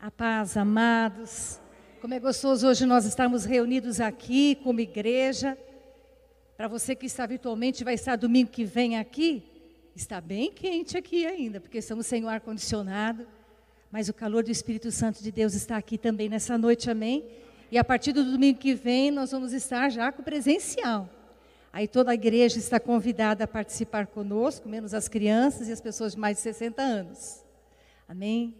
A paz, amados. Como é gostoso hoje nós estarmos reunidos aqui como igreja. Para você que está virtualmente, vai estar domingo que vem aqui. Está bem quente aqui ainda, porque estamos sem o ar-condicionado. Mas o calor do Espírito Santo de Deus está aqui também nessa noite, amém? E a partir do domingo que vem, nós vamos estar já com presencial. Aí toda a igreja está convidada a participar conosco, menos as crianças e as pessoas de mais de 60 anos. Amém?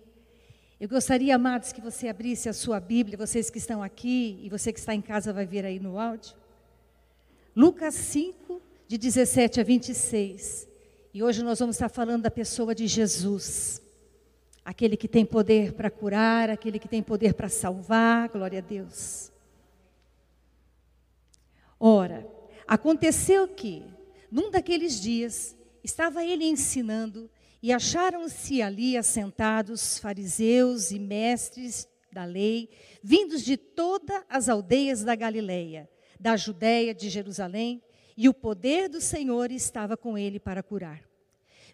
Eu gostaria, amados, que você abrisse a sua Bíblia, vocês que estão aqui e você que está em casa vai ver aí no áudio. Lucas 5, de 17 a 26. E hoje nós vamos estar falando da pessoa de Jesus. Aquele que tem poder para curar, aquele que tem poder para salvar, glória a Deus. Ora, aconteceu que, num daqueles dias, estava ele ensinando e acharam-se ali assentados fariseus e mestres da lei, vindos de todas as aldeias da Galileia, da Judéia, de Jerusalém, e o poder do Senhor estava com ele para curar.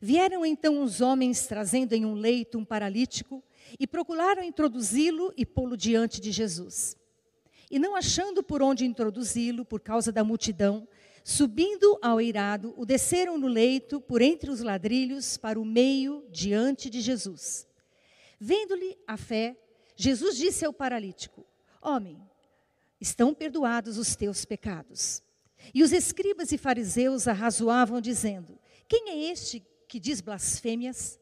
Vieram então os homens trazendo em um leito um paralítico e procuraram introduzi-lo e pô-lo diante de Jesus. E não achando por onde introduzi-lo, por causa da multidão, Subindo ao eirado, o desceram no leito, por entre os ladrilhos, para o meio, diante de Jesus. Vendo-lhe a fé, Jesus disse ao paralítico: Homem, estão perdoados os teus pecados. E os escribas e fariseus arrazoavam, dizendo: Quem é este que diz blasfêmias?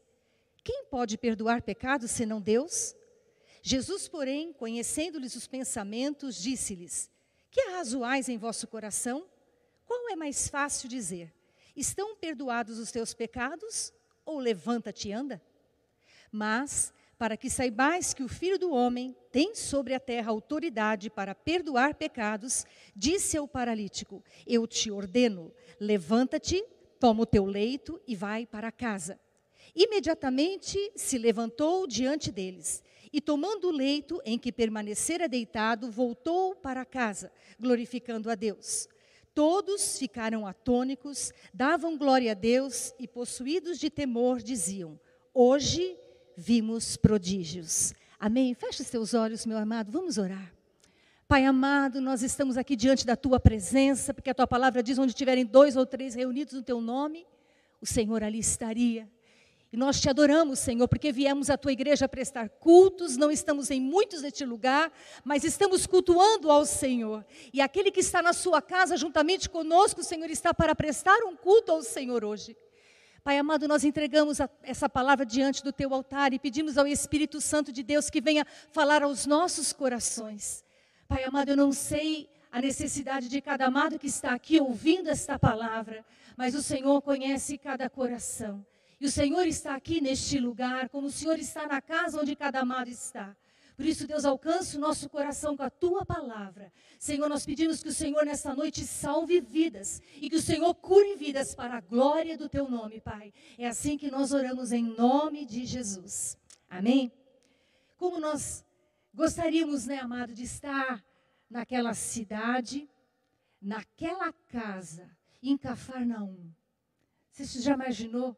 Quem pode perdoar pecados senão Deus? Jesus, porém, conhecendo-lhes os pensamentos, disse-lhes: Que arrazoais em vosso coração? Qual é mais fácil dizer? Estão perdoados os teus pecados? Ou levanta-te e anda? Mas, para que saibais que o Filho do Homem tem sobre a terra autoridade para perdoar pecados, disse ao paralítico: Eu te ordeno, levanta-te, toma o teu leito e vai para casa. Imediatamente se levantou diante deles e, tomando o leito em que permanecera deitado, voltou para casa, glorificando a Deus. Todos ficaram atônicos, davam glória a Deus e, possuídos de temor, diziam: Hoje vimos prodígios. Amém? Feche seus olhos, meu amado, vamos orar. Pai amado, nós estamos aqui diante da tua presença, porque a tua palavra diz: onde tiverem dois ou três reunidos no teu nome, o Senhor ali estaria. E nós te adoramos, Senhor, porque viemos à tua igreja prestar cultos, não estamos em muitos neste lugar, mas estamos cultuando ao Senhor. E aquele que está na sua casa juntamente conosco, o Senhor está para prestar um culto ao Senhor hoje. Pai amado, nós entregamos a, essa palavra diante do teu altar e pedimos ao Espírito Santo de Deus que venha falar aos nossos corações. Pai amado, eu não sei a necessidade de cada amado que está aqui ouvindo esta palavra, mas o Senhor conhece cada coração. E o Senhor está aqui neste lugar, como o Senhor está na casa onde cada amado está. Por isso, Deus, alcança o nosso coração com a tua palavra. Senhor, nós pedimos que o Senhor nesta noite salve vidas e que o Senhor cure vidas para a glória do teu nome, Pai. É assim que nós oramos em nome de Jesus. Amém? Como nós gostaríamos, né, amado, de estar naquela cidade, naquela casa, em Cafarnaum. Você já imaginou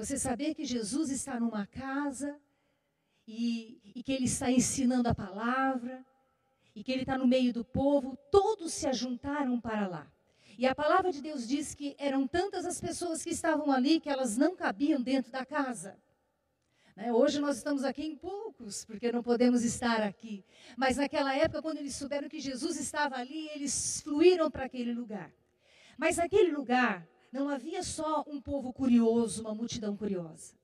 você saber que Jesus está numa casa e, e que ele está ensinando a palavra e que ele está no meio do povo, todos se ajuntaram para lá. E a palavra de Deus diz que eram tantas as pessoas que estavam ali que elas não cabiam dentro da casa. Né? Hoje nós estamos aqui em poucos, porque não podemos estar aqui. Mas naquela época, quando eles souberam que Jesus estava ali, eles fluíram para aquele lugar. Mas aquele lugar não havia só um povo curioso, uma multidão curiosa.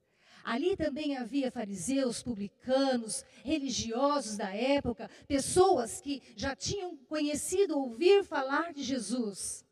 Ali também havia fariseus, publicanos, religiosos da época, pessoas que já tinham conhecido, ouvir falar de Jesus.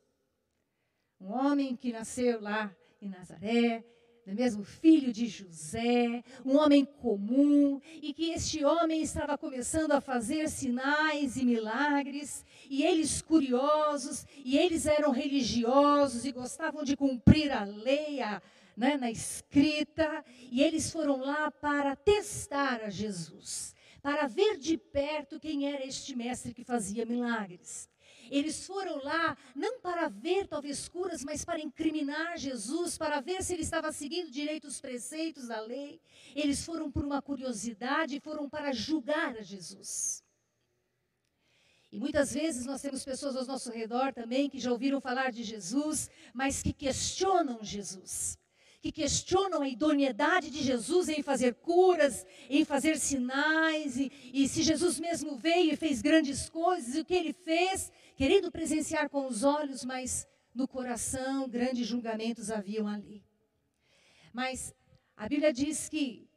Um homem que nasceu lá em Nazaré, não é mesmo? Filho de José, um homem comum, e que este homem estava começando a fazer sinais e milagres, e eles curiosos, e eles eram religiosos e gostavam de cumprir a lei, a, né, na escrita, e eles foram lá para testar a Jesus, para ver de perto quem era este mestre que fazia milagres. Eles foram lá não para ver talvez curas, mas para incriminar Jesus, para ver se ele estava seguindo direito os preceitos da lei. Eles foram por uma curiosidade, foram para julgar a Jesus. E muitas vezes nós temos pessoas ao nosso redor também que já ouviram falar de Jesus, mas que questionam Jesus que questionam a idoneidade de Jesus em fazer curas, em fazer sinais, e, e se Jesus mesmo veio e fez grandes coisas, e o que ele fez, querendo presenciar com os olhos, mas no coração grandes julgamentos haviam ali. Mas a Bíblia diz que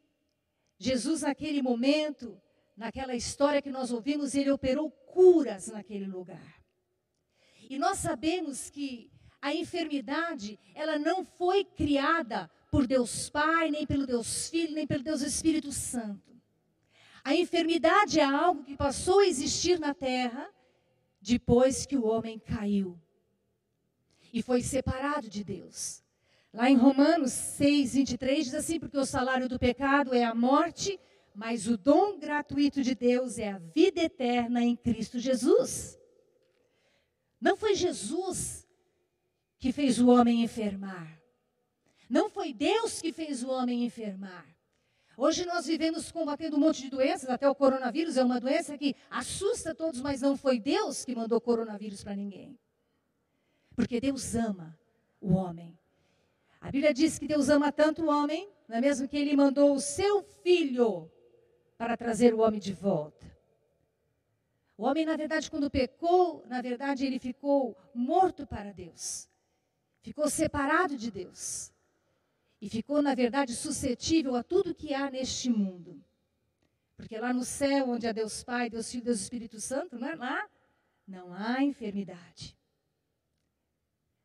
Jesus, naquele momento, naquela história que nós ouvimos, ele operou curas naquele lugar. E nós sabemos que a enfermidade, ela não foi criada por Deus Pai, nem pelo Deus Filho, nem pelo Deus Espírito Santo. A enfermidade é algo que passou a existir na terra depois que o homem caiu e foi separado de Deus. Lá em Romanos 6, 23 diz assim: Porque o salário do pecado é a morte, mas o dom gratuito de Deus é a vida eterna em Cristo Jesus. Não foi Jesus que fez o homem enfermar. Não foi Deus que fez o homem enfermar. Hoje nós vivemos combatendo um monte de doenças, até o coronavírus é uma doença que assusta todos, mas não foi Deus que mandou coronavírus para ninguém. Porque Deus ama o homem. A Bíblia diz que Deus ama tanto o homem, não é mesmo que ele mandou o seu filho para trazer o homem de volta. O homem, na verdade, quando pecou, na verdade, ele ficou morto para Deus ficou separado de Deus. E ficou, na verdade, suscetível a tudo que há neste mundo. Porque lá no céu, onde há Deus Pai, Deus Filho, Deus Espírito Santo, né? lá não há enfermidade.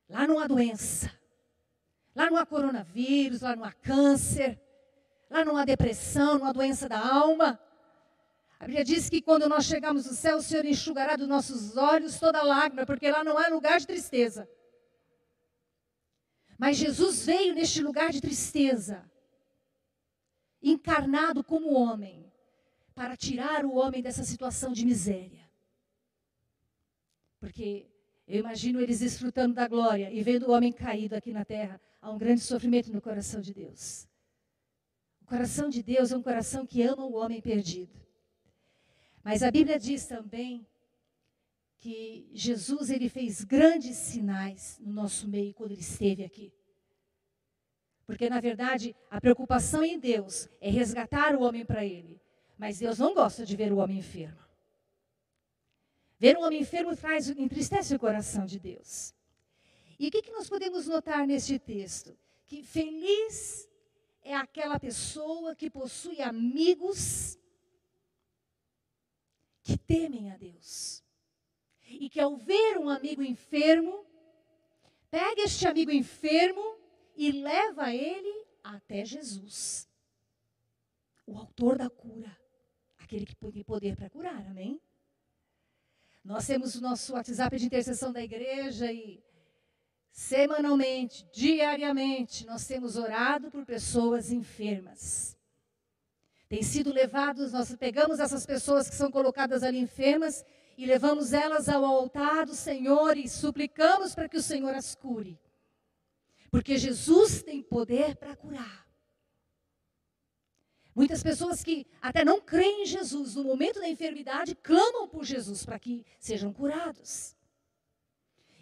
Lá não há doença. Lá não há coronavírus, lá não há câncer. Lá não há depressão, não há doença da alma. A Bíblia diz que quando nós chegarmos no céu, o Senhor enxugará dos nossos olhos toda lágrima, porque lá não há lugar de tristeza. Mas Jesus veio neste lugar de tristeza, encarnado como homem, para tirar o homem dessa situação de miséria. Porque eu imagino eles desfrutando da glória e vendo o homem caído aqui na terra, há um grande sofrimento no coração de Deus. O coração de Deus é um coração que ama o homem perdido. Mas a Bíblia diz também que Jesus ele fez grandes sinais no nosso meio quando ele esteve aqui. Porque na verdade, a preocupação em Deus é resgatar o homem para ele. Mas Deus não gosta de ver o homem enfermo. Ver um homem enfermo traz, entristece o coração de Deus. E o que, que nós podemos notar neste texto? Que feliz é aquela pessoa que possui amigos que temem a Deus e que ao ver um amigo enfermo, pega este amigo enfermo e leva ele até Jesus, o autor da cura, aquele que tem poder para curar, amém? Nós temos o nosso WhatsApp de intercessão da igreja e semanalmente, diariamente, nós temos orado por pessoas enfermas. Tem sido levados, nós pegamos essas pessoas que são colocadas ali enfermas e levamos elas ao altar do Senhor e suplicamos para que o Senhor as cure. Porque Jesus tem poder para curar. Muitas pessoas que até não creem em Jesus, no momento da enfermidade, clamam por Jesus para que sejam curados.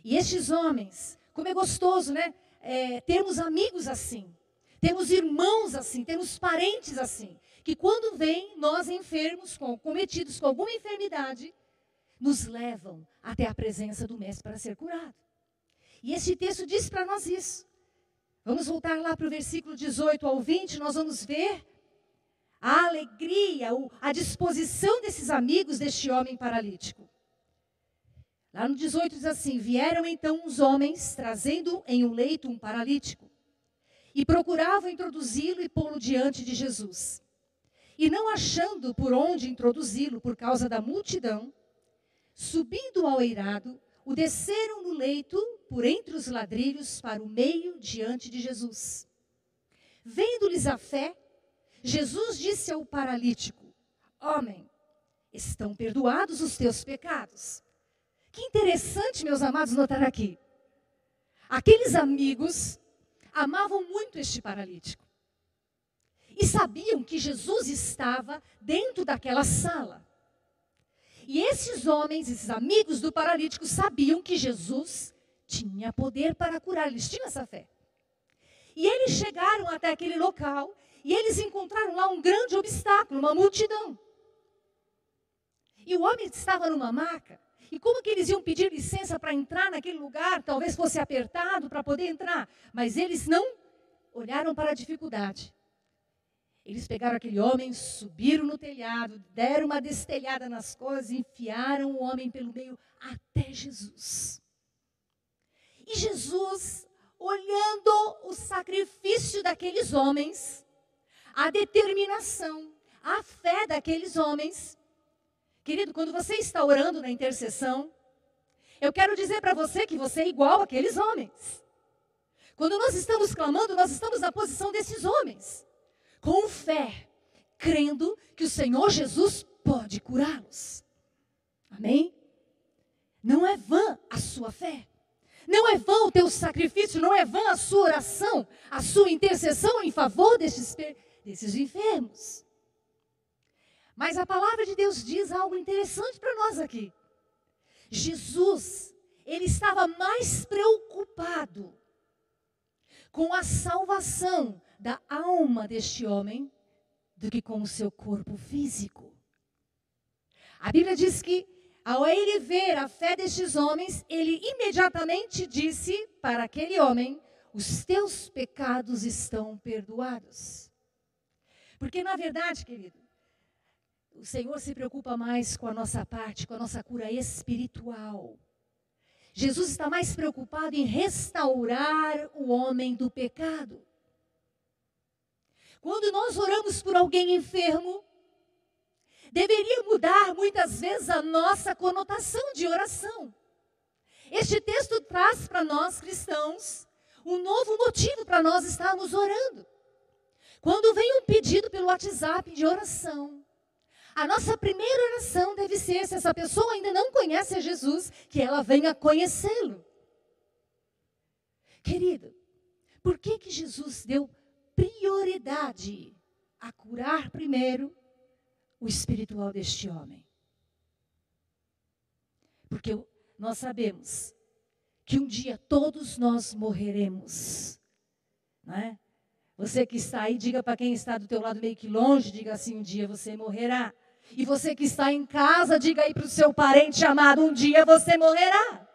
E estes homens, como é gostoso, né? É, amigos assim, temos irmãos assim, temos parentes assim, que quando vêm nós enfermos, com, cometidos com alguma enfermidade, nos levam até a presença do Mestre para ser curado. E esse texto diz para nós isso. Vamos voltar lá para o versículo 18 ao 20, nós vamos ver a alegria, a disposição desses amigos deste homem paralítico. Lá no 18 diz assim: Vieram então uns homens, trazendo em um leito um paralítico, e procuravam introduzi-lo e pô-lo diante de Jesus. E não achando por onde introduzi-lo por causa da multidão, Subindo ao eirado, o desceram no leito por entre os ladrilhos para o meio diante de Jesus. Vendo-lhes a fé, Jesus disse ao paralítico: Homem, estão perdoados os teus pecados. Que interessante, meus amados, notar aqui. Aqueles amigos amavam muito este paralítico. E sabiam que Jesus estava dentro daquela sala. E esses homens, esses amigos do paralítico, sabiam que Jesus tinha poder para curar, eles tinham essa fé. E eles chegaram até aquele local e eles encontraram lá um grande obstáculo, uma multidão. E o homem estava numa maca. E como que eles iam pedir licença para entrar naquele lugar? Talvez fosse apertado para poder entrar. Mas eles não olharam para a dificuldade. Eles pegaram aquele homem, subiram no telhado, deram uma destelhada nas coisas, enfiaram o homem pelo meio até Jesus. E Jesus, olhando o sacrifício daqueles homens, a determinação, a fé daqueles homens, querido, quando você está orando na intercessão, eu quero dizer para você que você é igual àqueles homens. Quando nós estamos clamando, nós estamos na posição desses homens com fé, crendo que o Senhor Jesus pode curá-los. Amém? Não é vã a sua fé. Não é vã o teu sacrifício, não é vã a sua oração, a sua intercessão em favor desses, desses enfermos. Mas a palavra de Deus diz algo interessante para nós aqui. Jesus, ele estava mais preocupado com a salvação da alma deste homem do que com o seu corpo físico. A Bíblia diz que, ao ele ver a fé destes homens, ele imediatamente disse para aquele homem: Os teus pecados estão perdoados. Porque, na verdade, querido, o Senhor se preocupa mais com a nossa parte, com a nossa cura espiritual. Jesus está mais preocupado em restaurar o homem do pecado. Quando nós oramos por alguém enfermo, deveria mudar muitas vezes a nossa conotação de oração. Este texto traz para nós cristãos um novo motivo para nós estarmos orando. Quando vem um pedido pelo WhatsApp de oração, a nossa primeira oração deve ser, se essa pessoa ainda não conhece a Jesus, que ela venha conhecê-lo. Querido, por que que Jesus deu prioridade a curar primeiro o espiritual deste homem. Porque nós sabemos que um dia todos nós morreremos. Não é? Você que está aí, diga para quem está do teu lado meio que longe, diga assim, um dia você morrerá. E você que está em casa, diga aí para o seu parente amado, um dia você morrerá.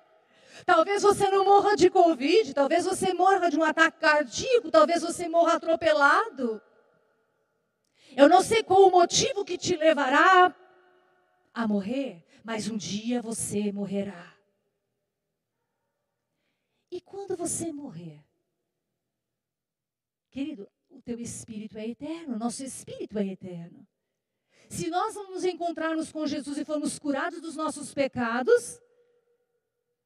Talvez você não morra de Covid, talvez você morra de um ataque cardíaco, talvez você morra atropelado. Eu não sei qual o motivo que te levará a morrer, mas um dia você morrerá. E quando você morrer, querido, o teu espírito é eterno, nosso espírito é eterno. Se nós nos encontrarmos com Jesus e formos curados dos nossos pecados,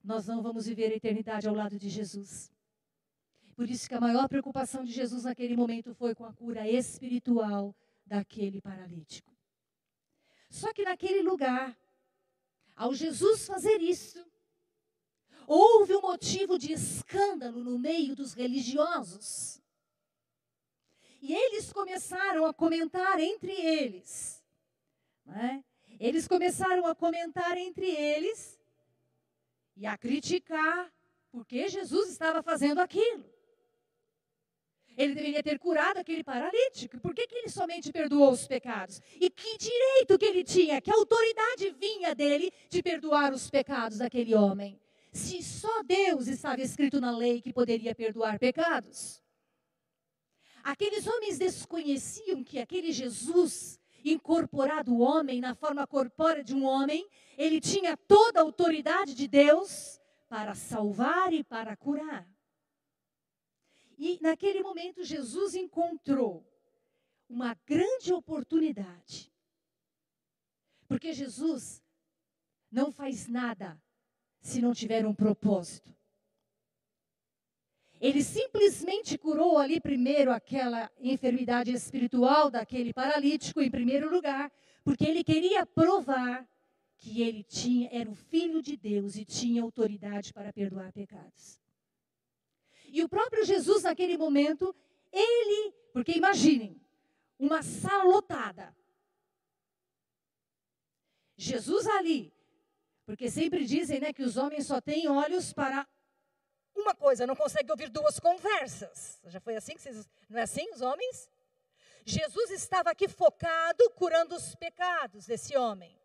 nós não vamos viver a eternidade ao lado de Jesus. Por isso que a maior preocupação de Jesus naquele momento foi com a cura espiritual daquele paralítico. Só que naquele lugar, ao Jesus fazer isso, houve um motivo de escândalo no meio dos religiosos. E eles começaram a comentar entre eles. É? Eles começaram a comentar entre eles e a criticar porque Jesus estava fazendo aquilo. Ele deveria ter curado aquele paralítico. Por que, que ele somente perdoou os pecados? E que direito que ele tinha, que autoridade vinha dele de perdoar os pecados daquele homem? Se só Deus estava escrito na lei que poderia perdoar pecados. Aqueles homens desconheciam que aquele Jesus incorporado homem, na forma corpórea de um homem, ele tinha toda a autoridade de Deus para salvar e para curar. E naquele momento Jesus encontrou uma grande oportunidade. Porque Jesus não faz nada se não tiver um propósito. Ele simplesmente curou ali primeiro aquela enfermidade espiritual daquele paralítico, em primeiro lugar, porque ele queria provar que ele tinha, era o filho de Deus e tinha autoridade para perdoar pecados. E o próprio Jesus, naquele momento, ele, porque imaginem, uma sala lotada. Jesus ali, porque sempre dizem né, que os homens só têm olhos para uma coisa, não conseguem ouvir duas conversas. Já foi assim que vocês. Não é assim, os homens? Jesus estava aqui focado curando os pecados desse homem.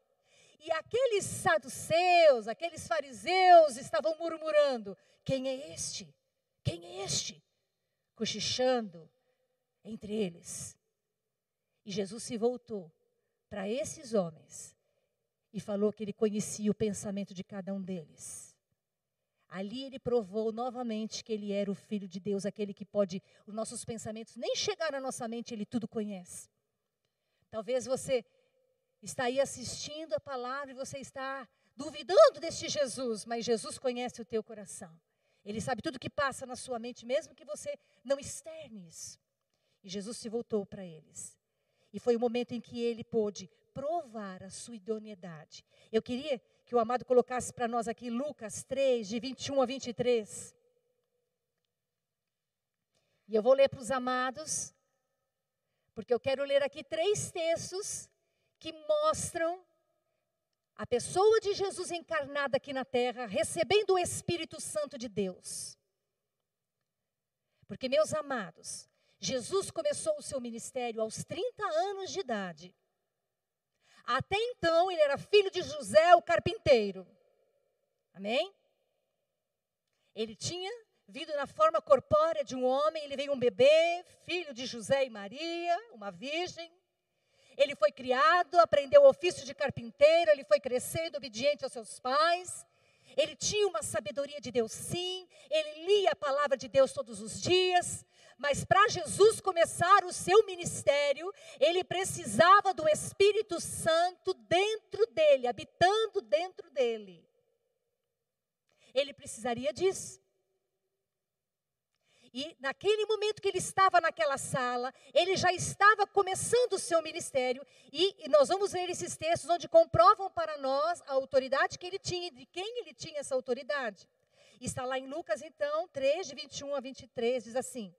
E aqueles saduceus, aqueles fariseus estavam murmurando: quem é este? Quem é este? Cochichando entre eles. E Jesus se voltou para esses homens e falou que ele conhecia o pensamento de cada um deles. Ali ele provou novamente que ele era o Filho de Deus, aquele que pode, os nossos pensamentos nem chegar na nossa mente, ele tudo conhece. Talvez você está aí assistindo a palavra e você está duvidando deste Jesus, mas Jesus conhece o teu coração. Ele sabe tudo que passa na sua mente, mesmo que você não externe isso. E Jesus se voltou para eles. E foi o momento em que ele pôde provar a sua idoneidade. Eu queria que o amado colocasse para nós aqui Lucas 3, de 21 a 23. E eu vou ler para os amados, porque eu quero ler aqui três textos que mostram a pessoa de Jesus encarnada aqui na terra, recebendo o Espírito Santo de Deus. Porque, meus amados, Jesus começou o seu ministério aos 30 anos de idade. Até então, ele era filho de José, o carpinteiro. Amém? Ele tinha vindo na forma corpórea de um homem, ele veio um bebê, filho de José e Maria, uma virgem. Ele foi criado, aprendeu o ofício de carpinteiro, ele foi crescendo obediente aos seus pais. Ele tinha uma sabedoria de Deus, sim. Ele lia a palavra de Deus todos os dias. Mas para Jesus começar o seu ministério, ele precisava do Espírito Santo dentro dele, habitando dentro dele. Ele precisaria disso. E naquele momento que ele estava naquela sala, ele já estava começando o seu ministério. E, nós vamos ver esses textos onde comprovam para nós a autoridade que ele tinha e de quem ele tinha essa autoridade. Está lá em Lucas, então, 3, de 21 a 23, diz assim: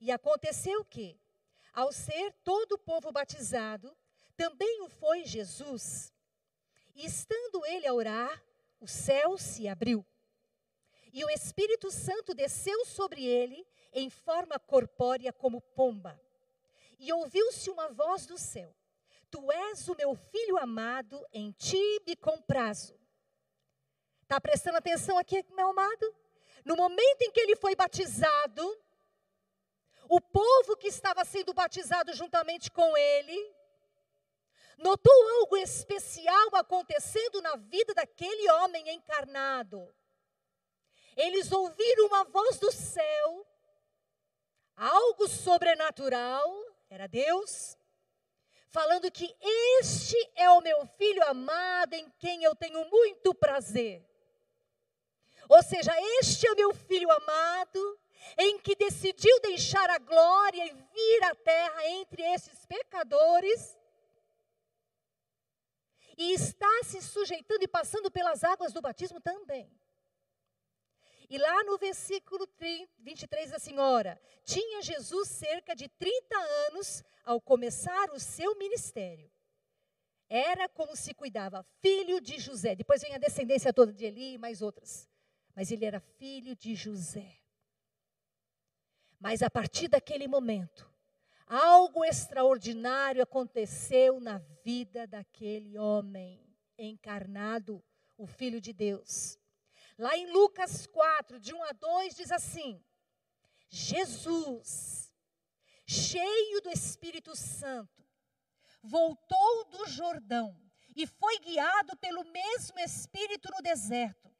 E aconteceu que, ao ser todo o povo batizado, também o foi Jesus. E estando ele a orar, o céu se abriu. E o Espírito Santo desceu sobre ele em forma corpórea como pomba. E ouviu-se uma voz do céu: Tu és o meu filho amado, em ti me comprazo. Está prestando atenção aqui, meu amado? No momento em que ele foi batizado, o povo que estava sendo batizado juntamente com ele, notou algo especial acontecendo na vida daquele homem encarnado. Eles ouviram uma voz do céu algo sobrenatural, era Deus, falando que este é o meu filho amado em quem eu tenho muito prazer. Ou seja, este é o meu filho amado em que decidiu deixar a glória e vir à terra entre esses pecadores e está se sujeitando e passando pelas águas do batismo também. E lá no versículo 30, 23 a senhora, tinha Jesus cerca de 30 anos ao começar o seu ministério. Era como se cuidava, filho de José. Depois vem a descendência toda de Eli e mais outras. Mas ele era filho de José. Mas a partir daquele momento, algo extraordinário aconteceu na vida daquele homem encarnado, o Filho de Deus. Lá em Lucas 4, de 1 a 2, diz assim: Jesus, cheio do Espírito Santo, voltou do Jordão e foi guiado pelo mesmo Espírito no deserto.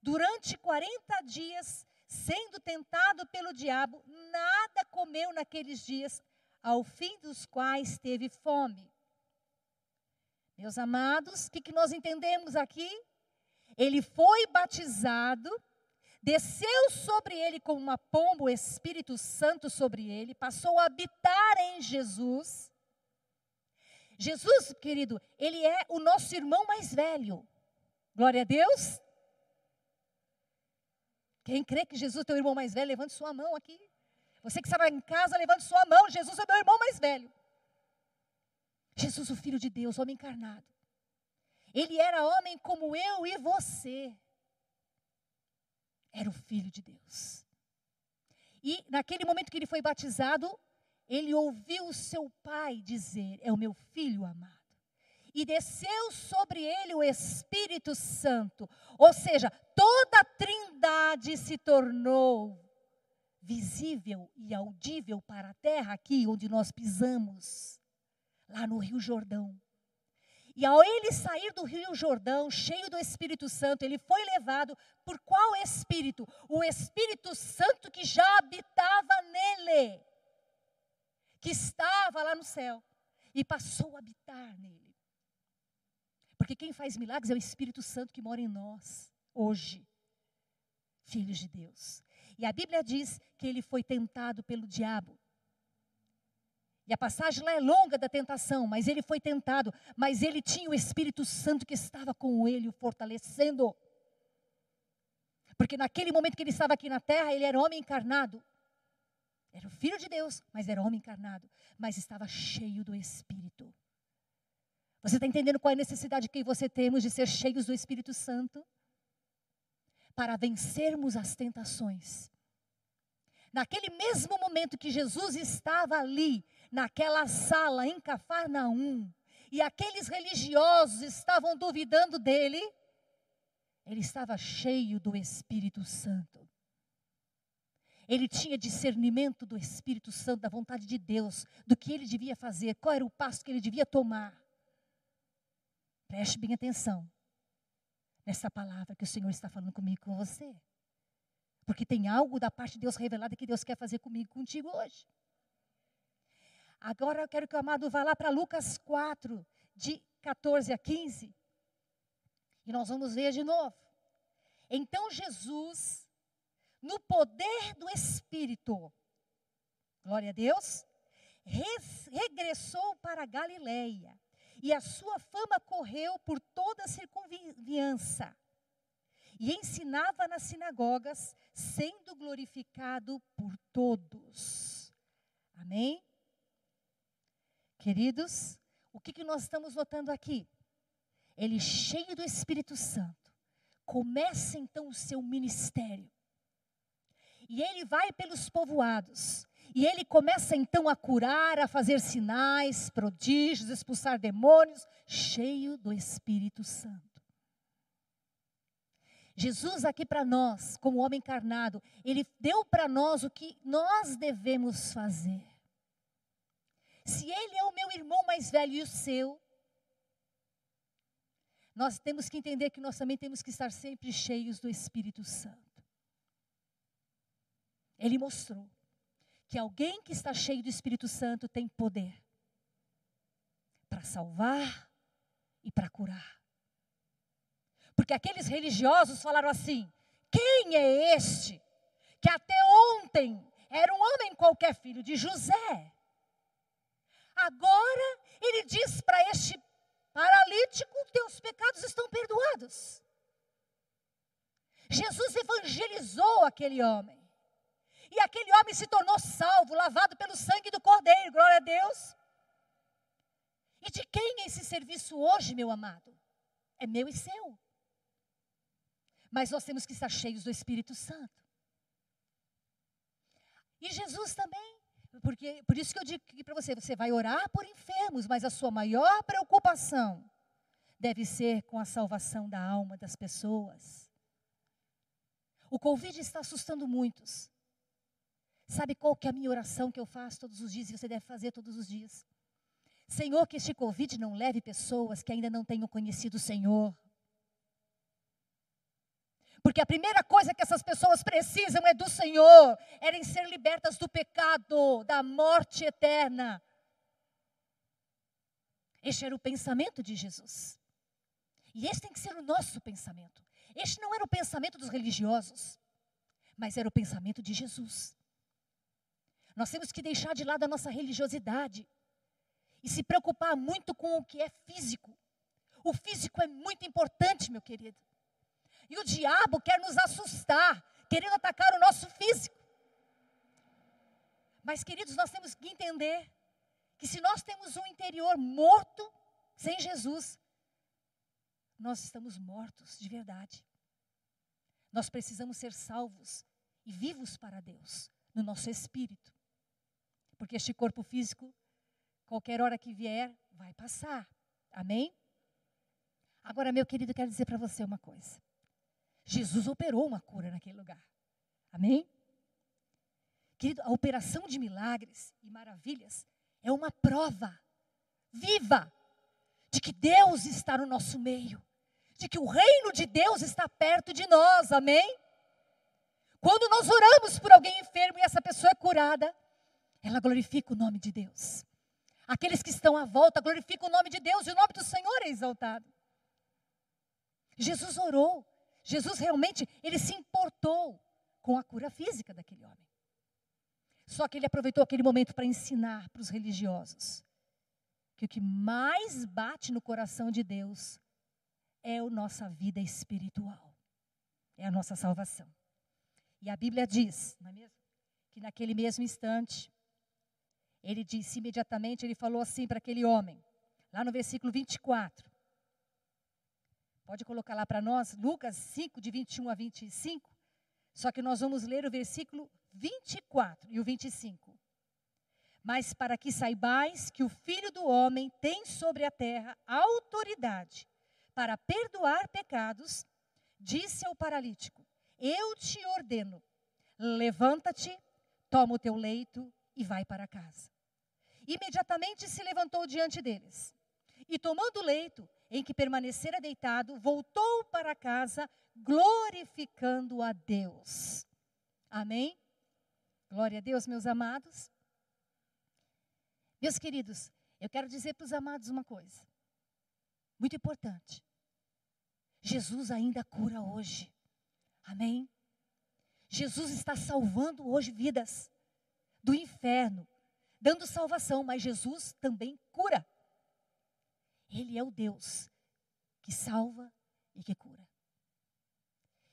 Durante 40 dias, sendo tentado pelo diabo, nada comeu naqueles dias, ao fim dos quais teve fome. Meus amados, o que, que nós entendemos aqui? Ele foi batizado, desceu sobre ele como uma pomba o Espírito Santo sobre ele, passou a habitar em Jesus. Jesus, querido, ele é o nosso irmão mais velho. Glória a Deus. Quem crê que Jesus é teu irmão mais velho, levante sua mão aqui. Você que está em casa, levante sua mão. Jesus é meu irmão mais velho. Jesus, o Filho de Deus, homem encarnado. Ele era homem como eu e você. Era o Filho de Deus. E naquele momento que ele foi batizado, ele ouviu o seu pai dizer: É o meu filho amado. E desceu sobre ele o Espírito Santo. Ou seja, toda a trindade se tornou visível e audível para a terra aqui onde nós pisamos, lá no Rio Jordão. E ao ele sair do Rio Jordão, cheio do Espírito Santo, ele foi levado por qual Espírito? O Espírito Santo que já habitava nele que estava lá no céu e passou a habitar nele. Porque quem faz milagres é o Espírito Santo que mora em nós, hoje, filhos de Deus. E a Bíblia diz que ele foi tentado pelo diabo. E a passagem lá é longa da tentação, mas ele foi tentado, mas ele tinha o Espírito Santo que estava com ele, o fortalecendo. Porque naquele momento que ele estava aqui na terra, ele era homem encarnado. Era o filho de Deus, mas era homem encarnado, mas estava cheio do Espírito. Você está entendendo qual é a necessidade que você temos de ser cheios do Espírito Santo? Para vencermos as tentações. Naquele mesmo momento que Jesus estava ali, naquela sala em Cafarnaum, e aqueles religiosos estavam duvidando dele, ele estava cheio do Espírito Santo. Ele tinha discernimento do Espírito Santo, da vontade de Deus, do que ele devia fazer, qual era o passo que ele devia tomar. Preste bem atenção nessa palavra que o Senhor está falando comigo com você. Porque tem algo da parte de Deus revelado que Deus quer fazer comigo contigo hoje. Agora eu quero que o amado vá lá para Lucas 4, de 14 a 15. E nós vamos ver de novo. Então Jesus no poder do Espírito. Glória a Deus. regressou para Galiléia e a sua fama correu por toda a circunviança. E ensinava nas sinagogas, sendo glorificado por todos. Amém? Queridos, o que, que nós estamos notando aqui? Ele, cheio do Espírito Santo, começa então o seu ministério. E ele vai pelos povoados. E ele começa então a curar, a fazer sinais, prodígios, expulsar demônios, cheio do Espírito Santo. Jesus aqui para nós, como homem encarnado, ele deu para nós o que nós devemos fazer. Se ele é o meu irmão mais velho e o seu, nós temos que entender que nós também temos que estar sempre cheios do Espírito Santo. Ele mostrou que alguém que está cheio do Espírito Santo tem poder para salvar e para curar. Porque aqueles religiosos falaram assim: quem é este que até ontem era um homem qualquer filho de José? Agora ele diz para este paralítico: teus pecados estão perdoados. Jesus evangelizou aquele homem. E aquele homem se tornou salvo, lavado pelo sangue do Cordeiro, glória a Deus. E de quem é esse serviço hoje, meu amado? É meu e seu. Mas nós temos que estar cheios do Espírito Santo. E Jesus também, porque por isso que eu digo para você, você vai orar por enfermos, mas a sua maior preocupação deve ser com a salvação da alma das pessoas. O Covid está assustando muitos. Sabe qual que é a minha oração que eu faço todos os dias e você deve fazer todos os dias? Senhor, que este Covid não leve pessoas que ainda não tenham conhecido o Senhor. Porque a primeira coisa que essas pessoas precisam é do Senhor, é em ser libertas do pecado, da morte eterna. Este era o pensamento de Jesus. E esse tem que ser o nosso pensamento. Este não era o pensamento dos religiosos, mas era o pensamento de Jesus. Nós temos que deixar de lado a nossa religiosidade e se preocupar muito com o que é físico. O físico é muito importante, meu querido. E o diabo quer nos assustar, querendo atacar o nosso físico. Mas, queridos, nós temos que entender que se nós temos um interior morto sem Jesus, nós estamos mortos de verdade. Nós precisamos ser salvos e vivos para Deus, no nosso espírito. Porque este corpo físico, qualquer hora que vier, vai passar. Amém? Agora, meu querido, quero dizer para você uma coisa. Jesus operou uma cura naquele lugar. Amém? Querido, a operação de milagres e maravilhas é uma prova viva de que Deus está no nosso meio, de que o reino de Deus está perto de nós, amém? Quando nós oramos por alguém enfermo e essa pessoa é curada, ela glorifica o nome de Deus. Aqueles que estão à volta glorificam o nome de Deus e o nome do Senhor é exaltado. Jesus orou. Jesus realmente, ele se importou com a cura física daquele homem. Só que ele aproveitou aquele momento para ensinar para os religiosos que o que mais bate no coração de Deus é a nossa vida espiritual, é a nossa salvação. E a Bíblia diz, não é mesmo? Que naquele mesmo instante, ele disse imediatamente, ele falou assim para aquele homem, lá no versículo 24. Pode colocar lá para nós, Lucas 5, de 21 a 25. Só que nós vamos ler o versículo 24 e o 25. Mas para que saibais que o Filho do Homem tem sobre a terra autoridade para perdoar pecados, disse ao paralítico: Eu te ordeno, levanta-te, toma o teu leito e vai para casa. Imediatamente se levantou diante deles. E tomando o leito, em que permanecera deitado, voltou para casa, glorificando a Deus. Amém? Glória a Deus, meus amados. Meus queridos, eu quero dizer para os amados uma coisa, muito importante. Jesus ainda cura hoje. Amém? Jesus está salvando hoje vidas do inferno, dando salvação, mas Jesus também cura. Ele é o Deus que salva e que cura.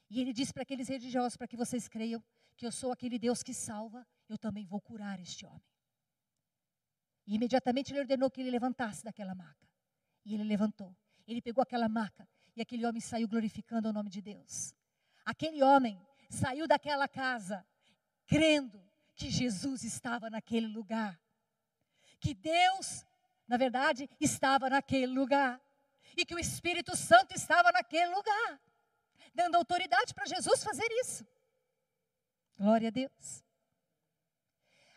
E ele disse para aqueles religiosos, para que vocês creiam que eu sou aquele Deus que salva, eu também vou curar este homem. E imediatamente ele ordenou que ele levantasse daquela maca. E ele levantou. Ele pegou aquela maca e aquele homem saiu glorificando o nome de Deus. Aquele homem saiu daquela casa crendo que Jesus estava naquele lugar. Que Deus na verdade, estava naquele lugar. E que o Espírito Santo estava naquele lugar, dando autoridade para Jesus fazer isso. Glória a Deus.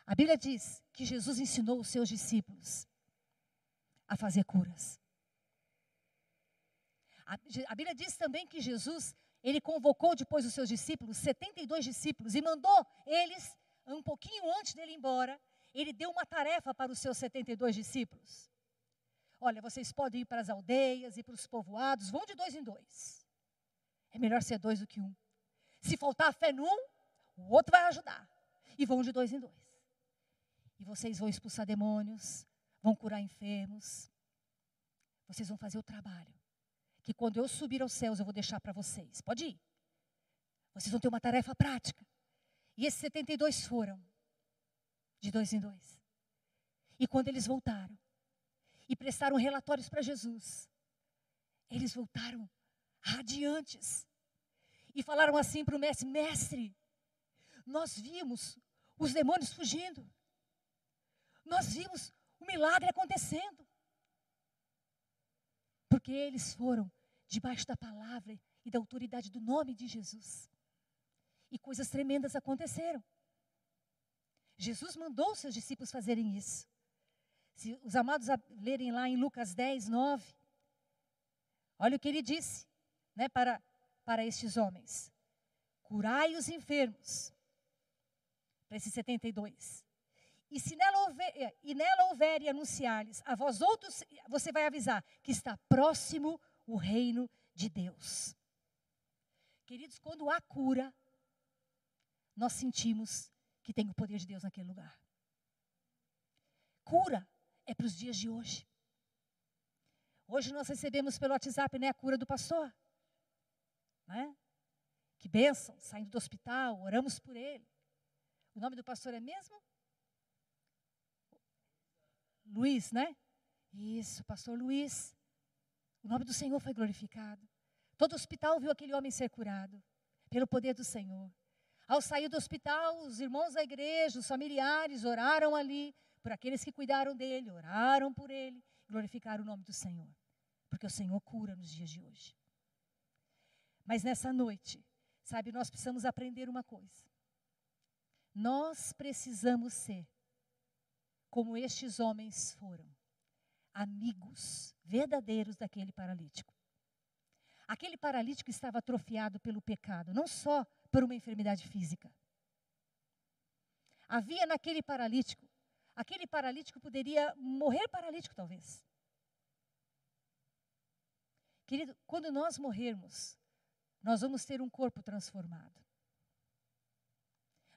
A Bíblia diz que Jesus ensinou os seus discípulos a fazer curas. A, Bíblia diz também que Jesus, ele convocou depois os seus discípulos, 72 discípulos, e mandou eles, um pouquinho antes dele ir embora, ele deu uma tarefa para os seus 72 discípulos. Olha, vocês podem ir para as aldeias e para os povoados, vão de dois em dois. É melhor ser dois do que um. Se faltar fé num, o outro vai ajudar. E vão de dois em dois. E vocês vão expulsar demônios, vão curar enfermos. Vocês vão fazer o trabalho. Que quando eu subir aos céus, eu vou deixar para vocês. Pode ir. Vocês vão ter uma tarefa prática. E esses 72 foram de dois em dois. E quando eles voltaram e prestaram relatórios para Jesus, eles voltaram radiantes e falaram assim para o mestre: Mestre, nós vimos os demônios fugindo, nós vimos o milagre acontecendo, porque eles foram debaixo da palavra e da autoridade do nome de Jesus. E coisas tremendas aconteceram. Jesus mandou os seus discípulos fazerem isso. Se os amados lerem lá em Lucas 10, 9, olha o que ele disse né, para, para estes homens: curai os enfermos, para esses 72. E se nela houver, é, e nela houver e anunciar-lhes, a vós outros, você vai avisar que está próximo o reino de Deus. Queridos, quando há cura, nós sentimos que tem o poder de Deus naquele lugar. Cura é para os dias de hoje. Hoje nós recebemos pelo WhatsApp né, a cura do pastor. Né? Que bênção, saindo do hospital, oramos por ele. O nome do pastor é mesmo? Luiz, né? Isso, pastor Luiz. O nome do Senhor foi glorificado. Todo hospital viu aquele homem ser curado pelo poder do Senhor. Ao sair do hospital, os irmãos da igreja, os familiares oraram ali por aqueles que cuidaram dele, oraram por ele, glorificaram o nome do Senhor. Porque o Senhor cura nos dias de hoje. Mas nessa noite, sabe, nós precisamos aprender uma coisa. Nós precisamos ser como estes homens foram, amigos verdadeiros daquele paralítico. Aquele paralítico estava atrofiado pelo pecado, não só por uma enfermidade física. Havia naquele paralítico, aquele paralítico poderia morrer paralítico talvez. Querido, quando nós morrermos, nós vamos ter um corpo transformado.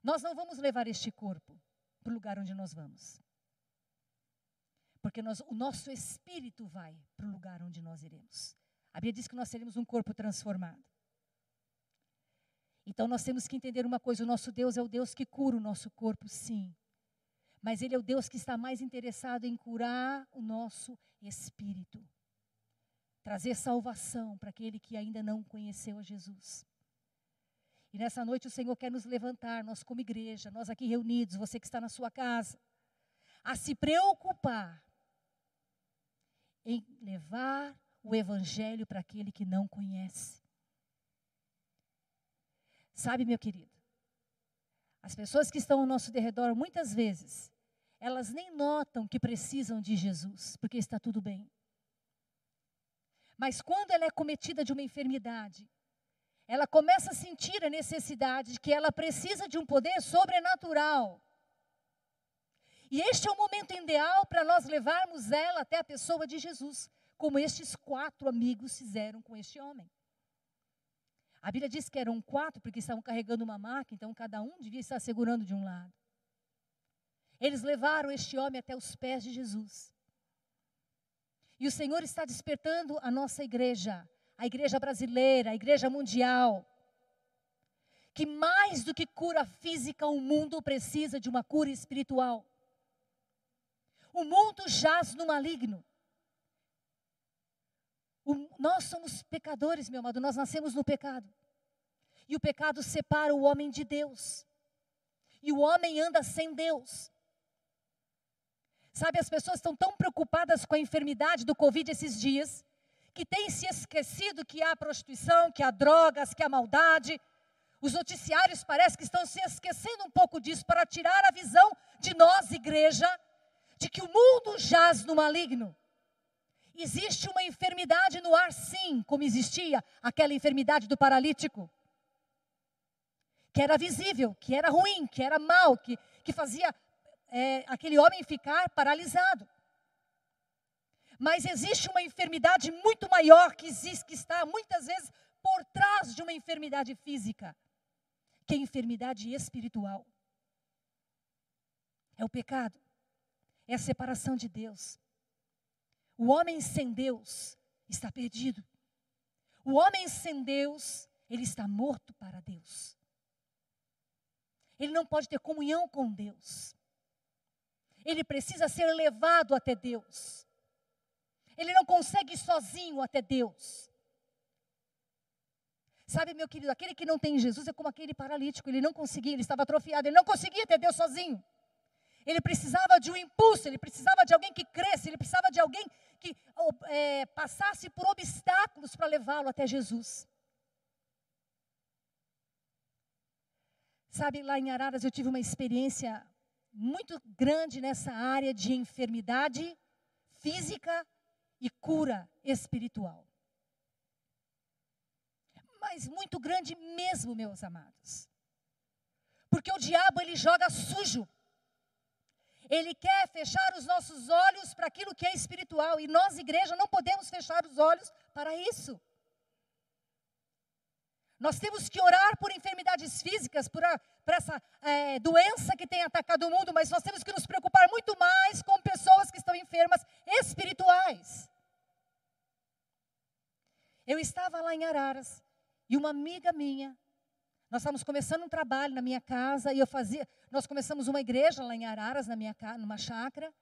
Nós não vamos levar este corpo para o lugar onde nós vamos. Porque nós, o nosso espírito vai para o lugar onde nós iremos. A Bíblia diz que nós seremos um corpo transformado. Então nós temos que entender uma coisa: o nosso Deus é o Deus que cura o nosso corpo, sim. Mas Ele é o Deus que está mais interessado em curar o nosso espírito. Trazer salvação para aquele que ainda não conheceu a Jesus. E nessa noite o Senhor quer nos levantar, nós como igreja, nós aqui reunidos, você que está na sua casa, a se preocupar em levar o Evangelho para aquele que não conhece. Sabe, meu querido, as pessoas que estão ao nosso derredor, muitas vezes, elas nem notam que precisam de Jesus, porque está tudo bem. Mas quando ela é cometida de uma enfermidade, ela começa a sentir a necessidade de que ela precisa de um poder sobrenatural. E este é o momento ideal para nós levarmos ela até a pessoa de Jesus, como estes quatro amigos fizeram com este homem. A Bíblia diz que eram quatro, porque estavam carregando uma maca, então cada um devia estar segurando de um lado. Eles levaram este homem até os pés de Jesus. E o Senhor está despertando a nossa igreja, a igreja brasileira, a igreja mundial, que mais do que cura física, o mundo precisa de uma cura espiritual. O mundo jaz no maligno. Nós somos pecadores, meu amado, nós nascemos no pecado. E o pecado separa o homem de Deus. E o homem anda sem Deus. Sabe, as pessoas estão tão preocupadas com a enfermidade do Covid esses dias, que têm se esquecido que há prostituição, que há drogas, que há maldade. Os noticiários parece que estão se esquecendo um pouco disso para tirar a visão de nós, igreja, de que o mundo jaz no maligno. Existe uma enfermidade no ar, sim, como existia aquela enfermidade do paralítico. Que era visível, que era ruim, que era mal, que, que fazia é, aquele homem ficar paralisado. Mas existe uma enfermidade muito maior que existe, que está muitas vezes por trás de uma enfermidade física, que é a enfermidade espiritual. É o pecado, é a separação de Deus, o homem sem Deus está perdido. O homem sem Deus, ele está morto para Deus. Ele não pode ter comunhão com Deus. Ele precisa ser levado até Deus. Ele não consegue ir sozinho até Deus. Sabe, meu querido, aquele que não tem Jesus é como aquele paralítico. Ele não conseguia, ele estava atrofiado, ele não conseguia ter Deus sozinho. Ele precisava de um impulso, ele precisava de alguém que cresce, ele precisava de alguém que é, passasse por obstáculos para levá-lo até Jesus. Sabe, lá em Araras eu tive uma experiência muito grande nessa área de enfermidade física e cura espiritual. Mas muito grande mesmo, meus amados. Porque o diabo ele joga sujo ele quer fechar os nossos olhos para aquilo que é espiritual. E nós, igreja, não podemos fechar os olhos para isso. Nós temos que orar por enfermidades físicas, por, a, por essa é, doença que tem atacado o mundo, mas nós temos que nos preocupar muito mais com pessoas que estão enfermas espirituais. Eu estava lá em Araras e uma amiga minha, nós estávamos começando um trabalho na minha casa e eu fazia, nós começamos uma igreja lá em Araras, na minha numa chácara.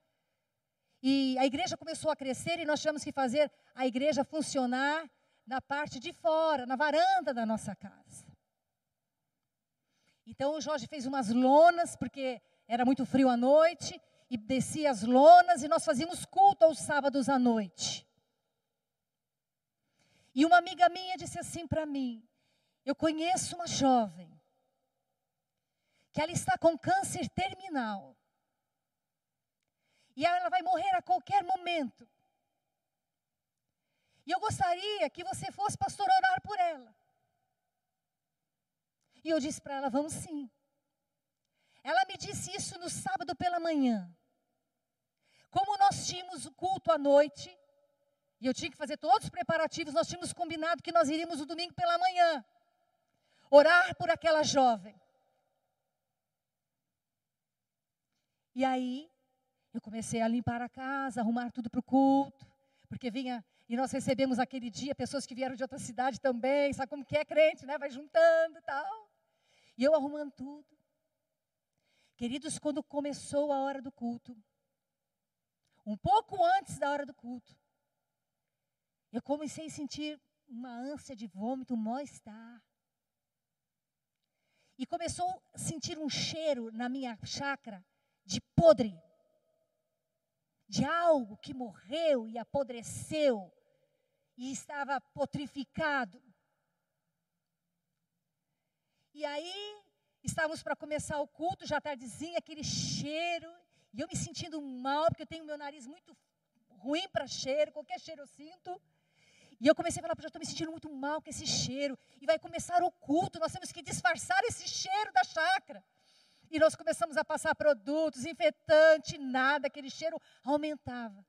E a igreja começou a crescer e nós tivemos que fazer a igreja funcionar na parte de fora, na varanda da nossa casa. Então o Jorge fez umas lonas, porque era muito frio à noite, e descia as lonas e nós fazíamos culto aos sábados à noite. E uma amiga minha disse assim para mim: Eu conheço uma jovem que ela está com câncer terminal. E ela vai morrer a qualquer momento. E eu gostaria que você fosse, pastor, orar por ela. E eu disse para ela: vamos sim. Ela me disse isso no sábado pela manhã. Como nós tínhamos o culto à noite, e eu tinha que fazer todos os preparativos, nós tínhamos combinado que nós iríamos no domingo pela manhã orar por aquela jovem. E aí, eu comecei a limpar a casa, arrumar tudo para o culto, porque vinha e nós recebemos aquele dia pessoas que vieram de outra cidade também, sabe como que é crente, né? Vai juntando e tal. E eu arrumando tudo. Queridos, quando começou a hora do culto, um pouco antes da hora do culto, eu comecei a sentir uma ânsia de vômito, um mal-estar. E começou a sentir um cheiro na minha chácara de podre, de algo que morreu e apodreceu e estava potrificado. E aí, estávamos para começar o culto, já tardezinha, aquele cheiro, e eu me sentindo mal, porque eu tenho meu nariz muito ruim para cheiro, qualquer cheiro eu sinto. E eu comecei a falar, já estou me sentindo muito mal com esse cheiro. E vai começar o culto, nós temos que disfarçar esse cheiro da chácara. E nós começamos a passar produtos, infetante, nada, aquele cheiro aumentava.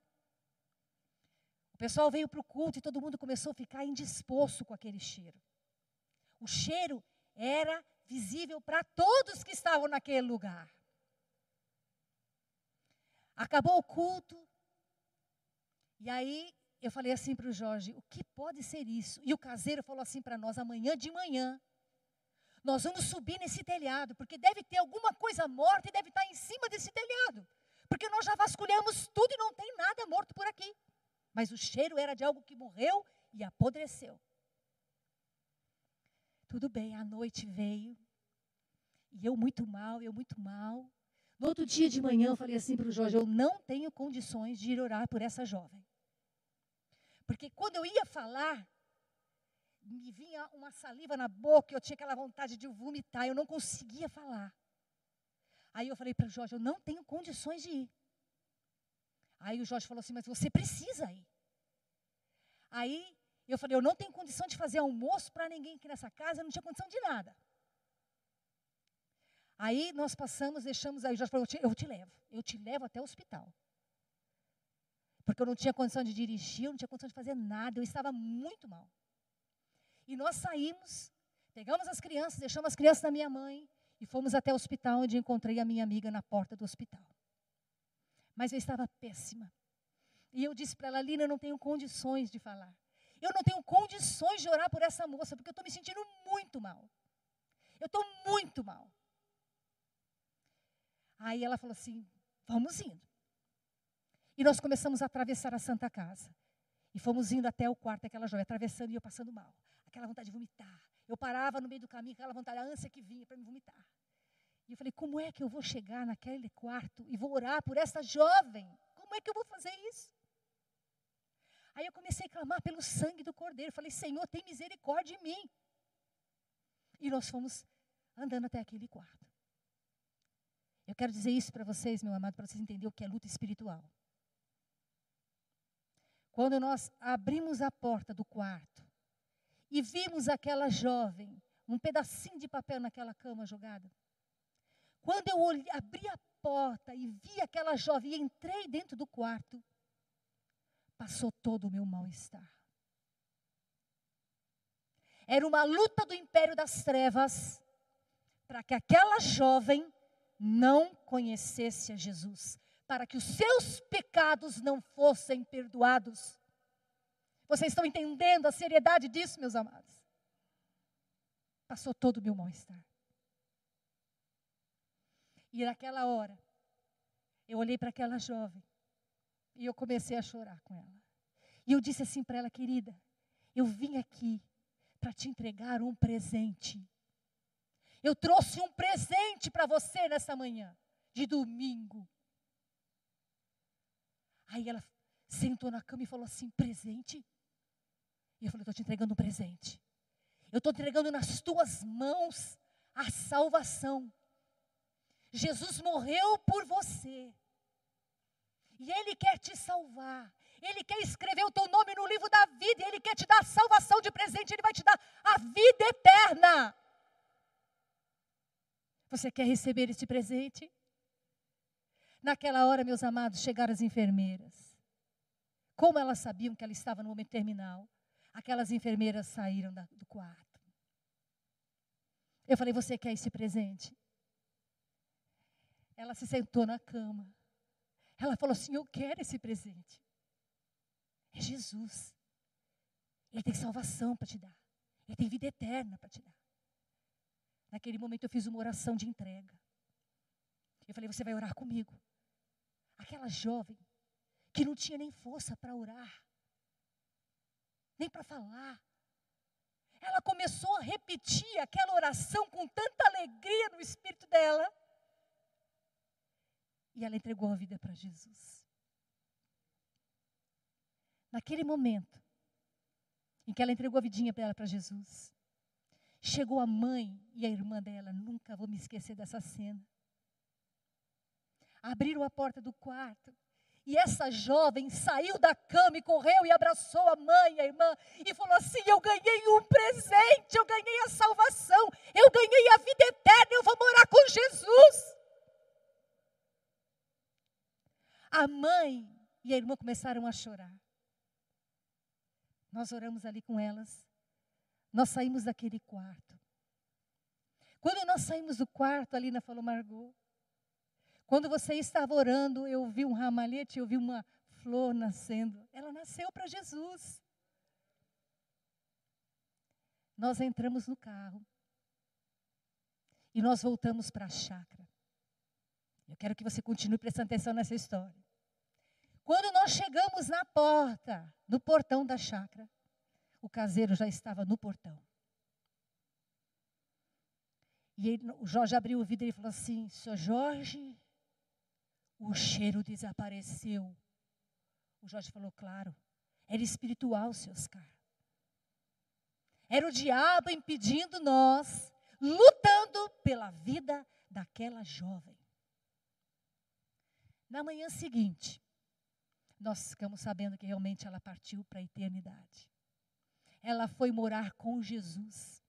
O pessoal veio para o culto e todo mundo começou a ficar indisposto com aquele cheiro. O cheiro era visível para todos que estavam naquele lugar. Acabou o culto. E aí eu falei assim para o Jorge: o que pode ser isso? E o caseiro falou assim para nós: amanhã de manhã, nós vamos subir nesse telhado, porque deve ter alguma coisa morta e deve estar em cima desse telhado. Porque nós já vasculhamos tudo e não tem nada morto por aqui mas o cheiro era de algo que morreu e apodreceu. Tudo bem, a noite veio, e eu muito mal, eu muito mal. No outro dia de manhã eu falei assim para o Jorge: eu não tenho condições de ir orar por essa jovem. Porque quando eu ia falar, me vinha uma saliva na boca, eu tinha aquela vontade de vomitar, eu não conseguia falar. Aí eu falei para o Jorge: eu não tenho condições de ir. Aí o Jorge falou assim: Mas você precisa ir. Aí eu falei: Eu não tenho condição de fazer almoço para ninguém aqui nessa casa, eu não tinha condição de nada. Aí nós passamos, deixamos, aí o Jorge falou: eu te, eu te levo, eu te levo até o hospital. Porque eu não tinha condição de dirigir, eu não tinha condição de fazer nada, eu estava muito mal. E nós saímos, pegamos as crianças, deixamos as crianças na minha mãe e fomos até o hospital, onde encontrei a minha amiga na porta do hospital mas eu estava péssima. E eu disse para ela, Lina, eu não tenho condições de falar. Eu não tenho condições de orar por essa moça, porque eu estou me sentindo muito mal. Eu estou muito mal. Aí ela falou assim: vamos indo. E nós começamos a atravessar a Santa Casa. E fomos indo até o quarto daquela jovem, atravessando e eu passando mal. Aquela vontade de vomitar. Eu parava no meio do caminho, aquela vontade, a ânsia que vinha para me vomitar. E eu falei: como é que eu vou chegar naquele quarto e vou orar por essa jovem? Como é que eu vou fazer isso? Aí eu comecei a clamar pelo sangue do cordeiro. Falei: Senhor, tem misericórdia de mim. E nós fomos andando até aquele quarto. Eu quero dizer isso para vocês, meu amado, para vocês entenderem o que é luta espiritual. Quando nós abrimos a porta do quarto e vimos aquela jovem, um pedacinho de papel naquela cama jogada, quando eu olhei, abri a porta e vi aquela jovem e entrei dentro do quarto, passou todo o meu mal-estar. Era uma luta do império das trevas para que aquela jovem não conhecesse a Jesus, para que os seus pecados não fossem perdoados. Vocês estão entendendo a seriedade disso, meus amados? Passou todo o meu mal-estar. E naquela hora, eu olhei para aquela jovem e eu comecei a chorar com ela. E eu disse assim para ela, querida, eu vim aqui para te entregar um presente. Eu trouxe um presente para você nessa manhã, de domingo. Aí ela sentou na cama e falou assim: presente? E eu falei: estou te entregando um presente. Eu estou entregando nas tuas mãos a salvação. Jesus morreu por você. E Ele quer te salvar. Ele quer escrever o teu nome no livro da vida. Ele quer te dar a salvação de presente. Ele vai te dar a vida eterna. Você quer receber esse presente? Naquela hora, meus amados, chegaram as enfermeiras. Como elas sabiam que ela estava no momento terminal, aquelas enfermeiras saíram da, do quarto. Eu falei: Você quer esse presente? Ela se sentou na cama. Ela falou assim: Eu quero esse presente. É Jesus. Ele tem salvação para te dar. Ele tem vida eterna para te dar. Naquele momento eu fiz uma oração de entrega. Eu falei: Você vai orar comigo. Aquela jovem que não tinha nem força para orar, nem para falar. Ela começou a repetir aquela oração com tanta alegria no espírito dela. E ela entregou a vida para Jesus. Naquele momento em que ela entregou a vidinha dela para Jesus, chegou a mãe e a irmã dela, nunca vou me esquecer dessa cena. Abriram a porta do quarto e essa jovem saiu da cama e correu e abraçou a mãe e a irmã e falou assim: Eu ganhei um presente, eu ganhei a salvação, eu ganhei a vida eterna, eu vou morar com Jesus. A mãe e a irmã começaram a chorar. Nós oramos ali com elas. Nós saímos daquele quarto. Quando nós saímos do quarto, a Lina falou, Margot, quando você estava orando, eu vi um ramalhete, eu vi uma flor nascendo. Ela nasceu para Jesus. Nós entramos no carro. E nós voltamos para a chácara. Eu quero que você continue prestando atenção nessa história. Quando nós chegamos na porta, no portão da chácara, o caseiro já estava no portão. E ele, o Jorge abriu o vidro e falou assim: Senhor Jorge, o cheiro desapareceu. O Jorge falou: Claro, era espiritual, seu Oscar. Era o diabo impedindo nós, lutando pela vida daquela jovem. Na manhã seguinte, nós ficamos sabendo que realmente ela partiu para a eternidade. Ela foi morar com Jesus.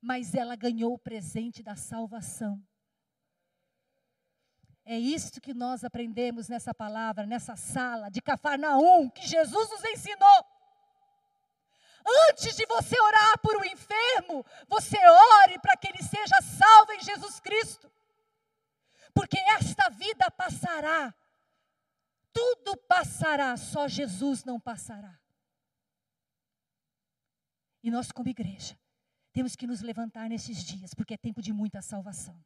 Mas ela ganhou o presente da salvação. É isto que nós aprendemos nessa palavra, nessa sala de Cafarnaum, que Jesus nos ensinou. Antes de você orar por um enfermo, você ore para que ele seja salvo em Jesus Cristo porque esta vida passará. Tudo passará, só Jesus não passará. E nós, como igreja, temos que nos levantar nesses dias, porque é tempo de muita salvação.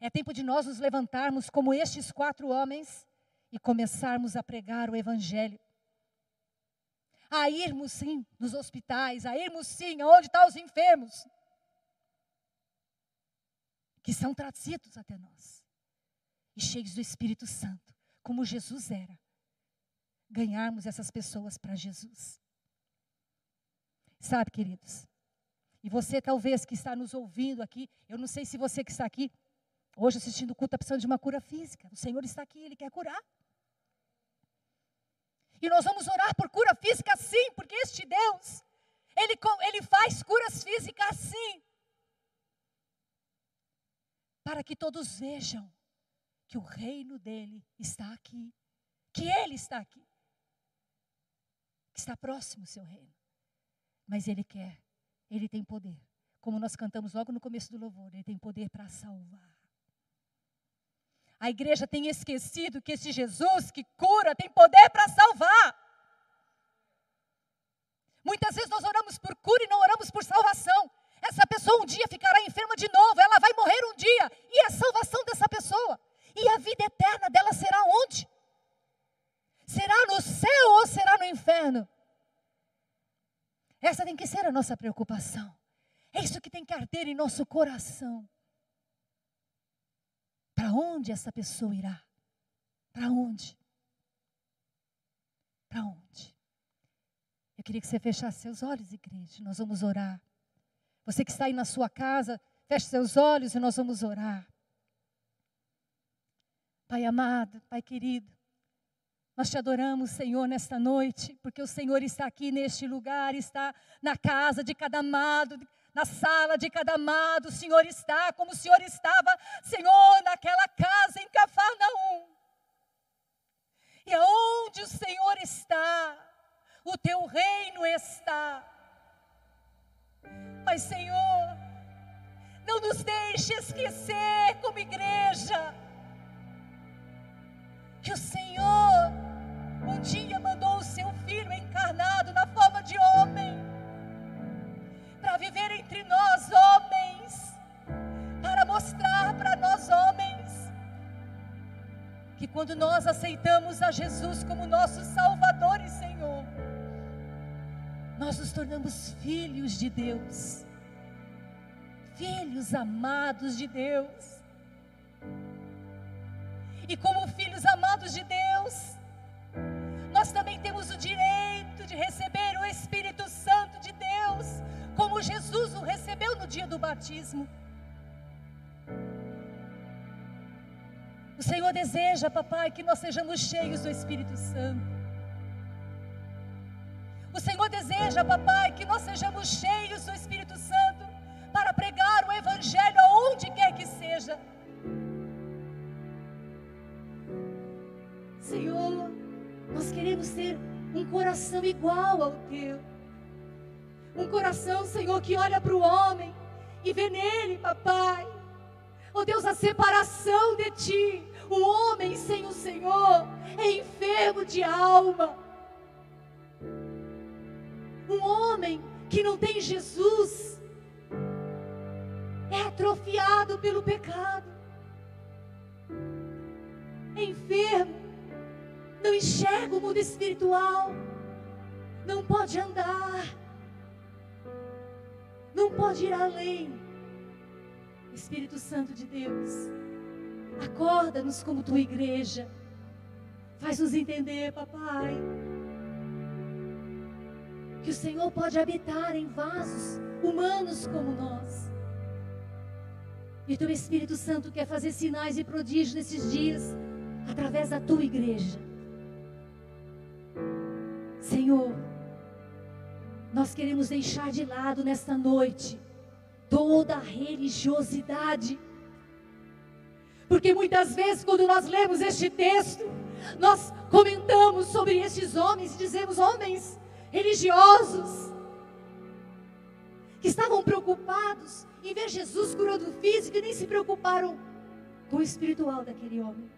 É tempo de nós nos levantarmos como estes quatro homens e começarmos a pregar o Evangelho. A irmos sim nos hospitais, a irmos sim aonde estão os enfermos, que são trazidos até nós. E cheios do Espírito Santo, como Jesus era. Ganharmos essas pessoas para Jesus. Sabe, queridos? E você talvez que está nos ouvindo aqui, eu não sei se você que está aqui hoje assistindo o culto está precisando de uma cura física. O Senhor está aqui, Ele quer curar. E nós vamos orar por cura física sim, porque este Deus, Ele, ele faz curas físicas sim para que todos vejam que o reino dele está aqui, que ele está aqui, que está próximo o seu reino. Mas Ele quer, Ele tem poder. Como nós cantamos logo no começo do louvor, Ele tem poder para salvar. A igreja tem esquecido que esse Jesus que cura tem poder para salvar. Muitas vezes nós oramos por cura e não oramos por salvação. Essa pessoa um dia ficará enferma de novo, ela vai morrer um dia. E a salvação dessa pessoa? E a vida eterna dela será onde? Será no céu ou será no inferno? Essa tem que ser a nossa preocupação. É isso que tem que arder em nosso coração. Para onde essa pessoa irá? Para onde? Para onde? Eu queria que você fechasse seus olhos, igreja. Nós vamos orar. Você que está aí na sua casa, feche seus olhos e nós vamos orar. Pai amado, Pai querido, nós te adoramos, Senhor, nesta noite, porque o Senhor está aqui neste lugar, está na casa de cada amado, na sala de cada amado, o Senhor está como o Senhor estava, Senhor, naquela casa em Cafarnaum. E aonde o Senhor está, o teu reino está. Mas, Senhor, não nos deixe esquecer como igreja aceitamos a Jesus como nosso Salvador e Senhor, nós nos tornamos filhos de Deus, filhos amados de Deus. Senhor deseja, papai, que nós sejamos cheios do Espírito Santo. O Senhor deseja, papai, que nós sejamos cheios do Espírito Santo para pregar o Evangelho aonde quer que seja. Senhor, nós queremos ter um coração igual ao teu. Um coração, Senhor, que olha para o homem e vê nele, papai. Oh Deus, a separação de ti. O homem sem o Senhor é enfermo de alma. Um homem que não tem Jesus é atrofiado pelo pecado. É enfermo, não enxerga o mundo espiritual, não pode andar não pode ir além. Espírito Santo de Deus, acorda-nos como tua igreja, faz-nos entender, papai, que o Senhor pode habitar em vasos humanos como nós. E o teu Espírito Santo quer fazer sinais e prodígios nesses dias, através da tua igreja. Senhor, nós queremos deixar de lado nesta noite toda a religiosidade. Porque muitas vezes, quando nós lemos este texto, nós comentamos sobre estes homens e dizemos: homens religiosos, que estavam preocupados em ver Jesus curando o físico e nem se preocuparam com o espiritual daquele homem.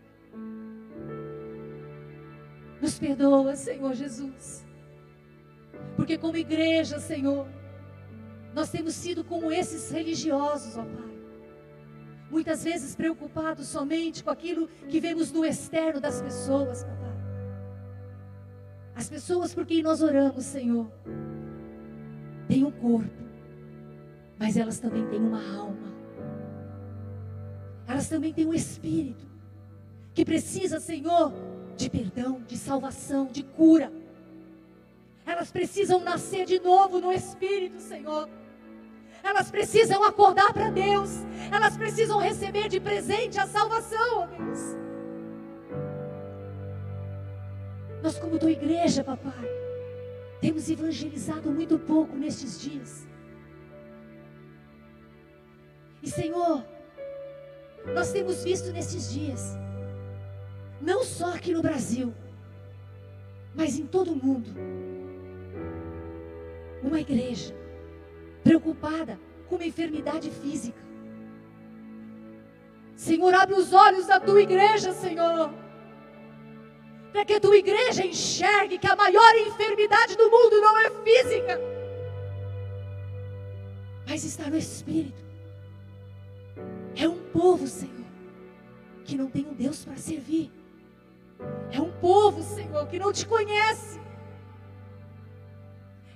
Nos perdoa, Senhor Jesus. Porque como igreja, Senhor, nós temos sido como esses religiosos, ó Pai. Muitas vezes preocupados somente com aquilo que vemos no externo das pessoas, papai. As pessoas por quem nós oramos, Senhor, têm um corpo, mas elas também têm uma alma. Elas também têm um espírito que precisa, Senhor, de perdão, de salvação, de cura. Elas precisam nascer de novo no Espírito, Senhor. Elas precisam acordar para Deus. Elas precisam receber de presente a salvação, ó Deus. Nós, como tua igreja, papai, temos evangelizado muito pouco nestes dias. E, Senhor, nós temos visto nesses dias, não só aqui no Brasil, mas em todo o mundo, uma igreja preocupada com uma enfermidade física. Senhor, abre os olhos da tua igreja, Senhor. Para que a tua igreja enxergue que a maior enfermidade do mundo não é física, mas está no espírito. É um povo, Senhor, que não tem um Deus para servir. É um povo, Senhor, que não te conhece.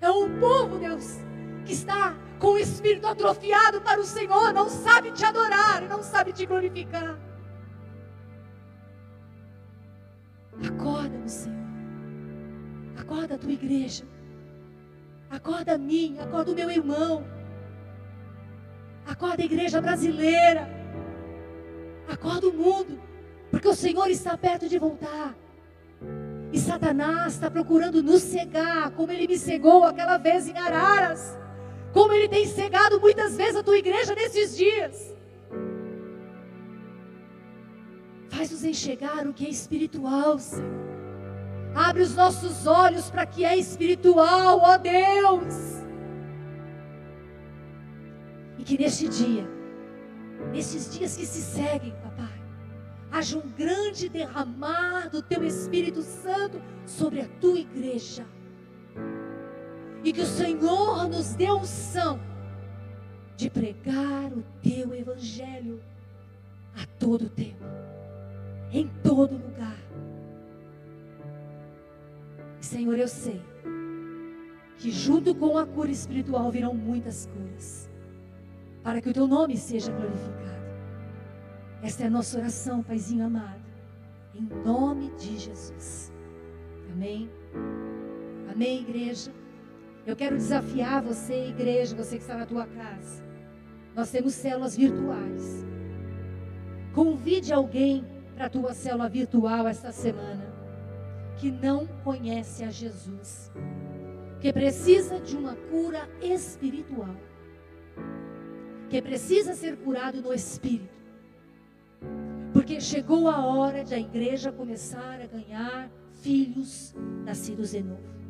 É um povo, Deus, que está com o espírito atrofiado para o Senhor, não sabe te adorar, não sabe te glorificar. Acorda, Senhor. Acorda a tua igreja. Acorda a mim, acorda o meu irmão. Acorda a igreja brasileira. Acorda o mundo, porque o Senhor está perto de voltar. E Satanás está procurando nos cegar, como ele me cegou aquela vez em Araras. Como ele tem cegado muitas vezes a tua igreja nesses dias. Faz-nos enxergar o que é espiritual, Senhor. Abre os nossos olhos para que é espiritual, ó Deus. E que neste dia, nesses dias que se seguem, papai, haja um grande derramar do teu Espírito Santo sobre a tua igreja. E que o Senhor nos dê unção de pregar o teu evangelho a todo tempo, em todo lugar. Senhor, eu sei que junto com a cura espiritual virão muitas curas, para que o teu nome seja glorificado. Esta é a nossa oração, Paizinho amado. Em nome de Jesus. Amém. Amém, igreja. Eu quero desafiar você, igreja, você que está na tua casa. Nós temos células virtuais. Convide alguém para a tua célula virtual esta semana que não conhece a Jesus, que precisa de uma cura espiritual, que precisa ser curado no espírito. Porque chegou a hora de a igreja começar a ganhar filhos nascidos de novo.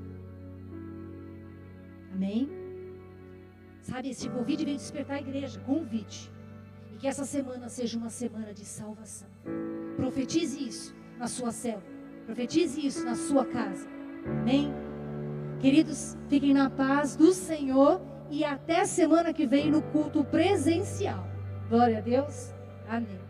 Amém? Sabe, esse convite veio despertar a igreja. Convite. E que essa semana seja uma semana de salvação. Profetize isso na sua célula. Profetize isso na sua casa. Amém? Queridos, fiquem na paz do Senhor e até semana que vem no culto presencial. Glória a Deus. Amém.